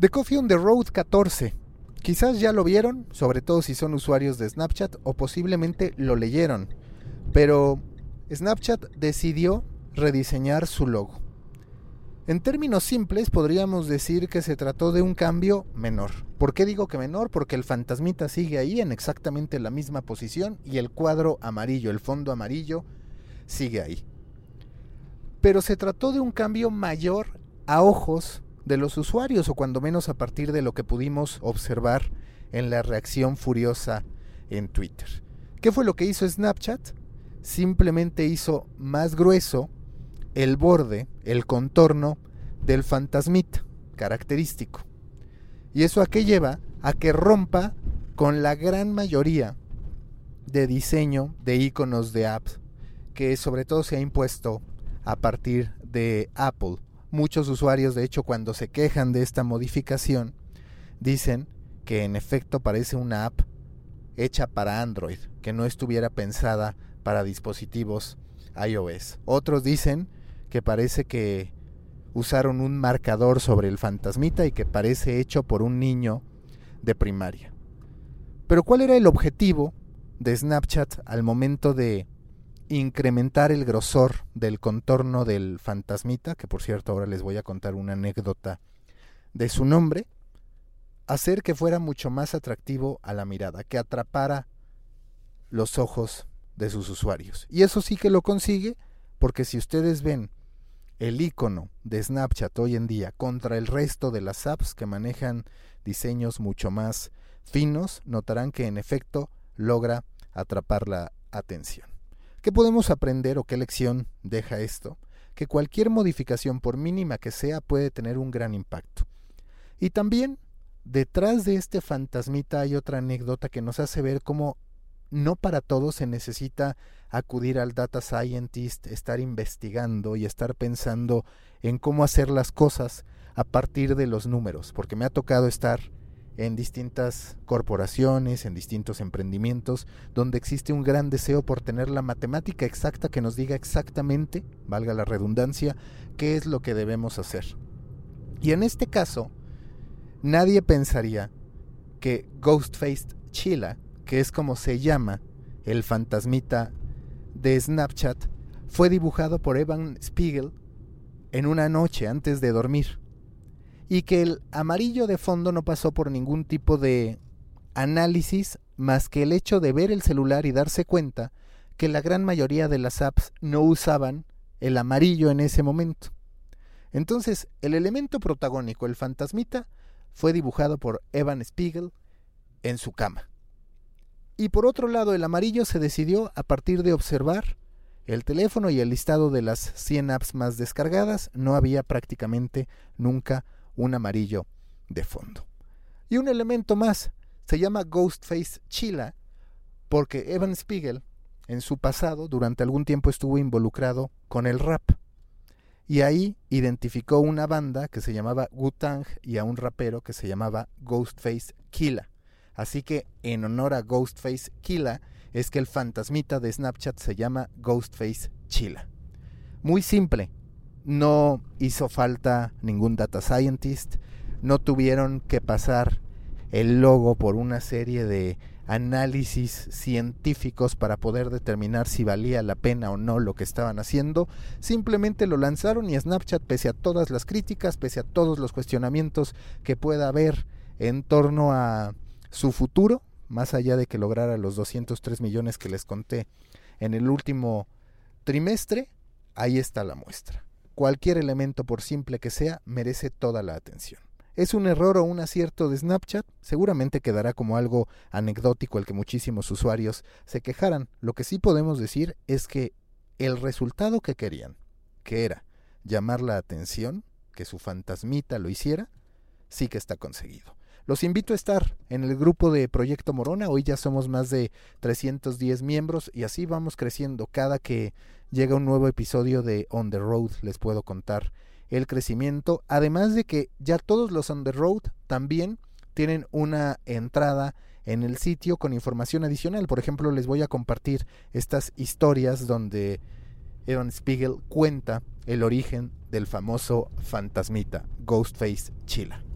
The Coffee on the Road 14. Quizás ya lo vieron, sobre todo si son usuarios de Snapchat o posiblemente lo leyeron, pero Snapchat decidió rediseñar su logo. En términos simples podríamos decir que se trató de un cambio menor. ¿Por qué digo que menor? Porque el fantasmita sigue ahí en exactamente la misma posición y el cuadro amarillo, el fondo amarillo, sigue ahí. Pero se trató de un cambio mayor a ojos de los usuarios o cuando menos a partir de lo que pudimos observar en la reacción furiosa en Twitter. ¿Qué fue lo que hizo Snapchat? Simplemente hizo más grueso el borde, el contorno del fantasmita característico. ¿Y eso a qué lleva? A que rompa con la gran mayoría de diseño de iconos de apps que sobre todo se ha impuesto a partir de Apple. Muchos usuarios, de hecho, cuando se quejan de esta modificación, dicen que en efecto parece una app hecha para Android, que no estuviera pensada para dispositivos iOS. Otros dicen que parece que usaron un marcador sobre el fantasmita y que parece hecho por un niño de primaria. Pero ¿cuál era el objetivo de Snapchat al momento de incrementar el grosor del contorno del fantasmita, que por cierto ahora les voy a contar una anécdota de su nombre, hacer que fuera mucho más atractivo a la mirada, que atrapara los ojos de sus usuarios. Y eso sí que lo consigue porque si ustedes ven el icono de Snapchat hoy en día contra el resto de las apps que manejan diseños mucho más finos, notarán que en efecto logra atrapar la atención. ¿Qué podemos aprender o qué lección deja esto? Que cualquier modificación, por mínima que sea, puede tener un gran impacto. Y también, detrás de este fantasmita hay otra anécdota que nos hace ver cómo no para todo se necesita acudir al data scientist, estar investigando y estar pensando en cómo hacer las cosas a partir de los números, porque me ha tocado estar en distintas corporaciones, en distintos emprendimientos, donde existe un gran deseo por tener la matemática exacta que nos diga exactamente, valga la redundancia, qué es lo que debemos hacer. Y en este caso, nadie pensaría que Ghostface Chila, que es como se llama el fantasmita de Snapchat, fue dibujado por Evan Spiegel en una noche antes de dormir y que el amarillo de fondo no pasó por ningún tipo de análisis más que el hecho de ver el celular y darse cuenta que la gran mayoría de las apps no usaban el amarillo en ese momento. Entonces, el elemento protagónico, el fantasmita, fue dibujado por Evan Spiegel en su cama. Y por otro lado, el amarillo se decidió a partir de observar el teléfono y el listado de las 100 apps más descargadas, no había prácticamente nunca un amarillo de fondo. Y un elemento más, se llama Ghostface Chila, porque Evan Spiegel, en su pasado, durante algún tiempo estuvo involucrado con el rap. Y ahí identificó una banda que se llamaba Wu-Tang y a un rapero que se llamaba Ghostface Killa. Así que en honor a Ghostface Killa es que el fantasmita de Snapchat se llama Ghostface Chila. Muy simple, no hizo falta ningún data scientist, no tuvieron que pasar el logo por una serie de análisis científicos para poder determinar si valía la pena o no lo que estaban haciendo, simplemente lo lanzaron y Snapchat, pese a todas las críticas, pese a todos los cuestionamientos que pueda haber en torno a su futuro, más allá de que lograra los 203 millones que les conté en el último trimestre, ahí está la muestra cualquier elemento, por simple que sea, merece toda la atención. ¿Es un error o un acierto de Snapchat? Seguramente quedará como algo anecdótico el que muchísimos usuarios se quejaran. Lo que sí podemos decir es que el resultado que querían, que era llamar la atención, que su fantasmita lo hiciera, sí que está conseguido. Los invito a estar en el grupo de Proyecto Morona. Hoy ya somos más de 310 miembros y así vamos creciendo. Cada que llega un nuevo episodio de On the Road les puedo contar el crecimiento. Además de que ya todos los On the Road también tienen una entrada en el sitio con información adicional. Por ejemplo, les voy a compartir estas historias donde Evan Spiegel cuenta el origen del famoso fantasmita Ghostface Chila.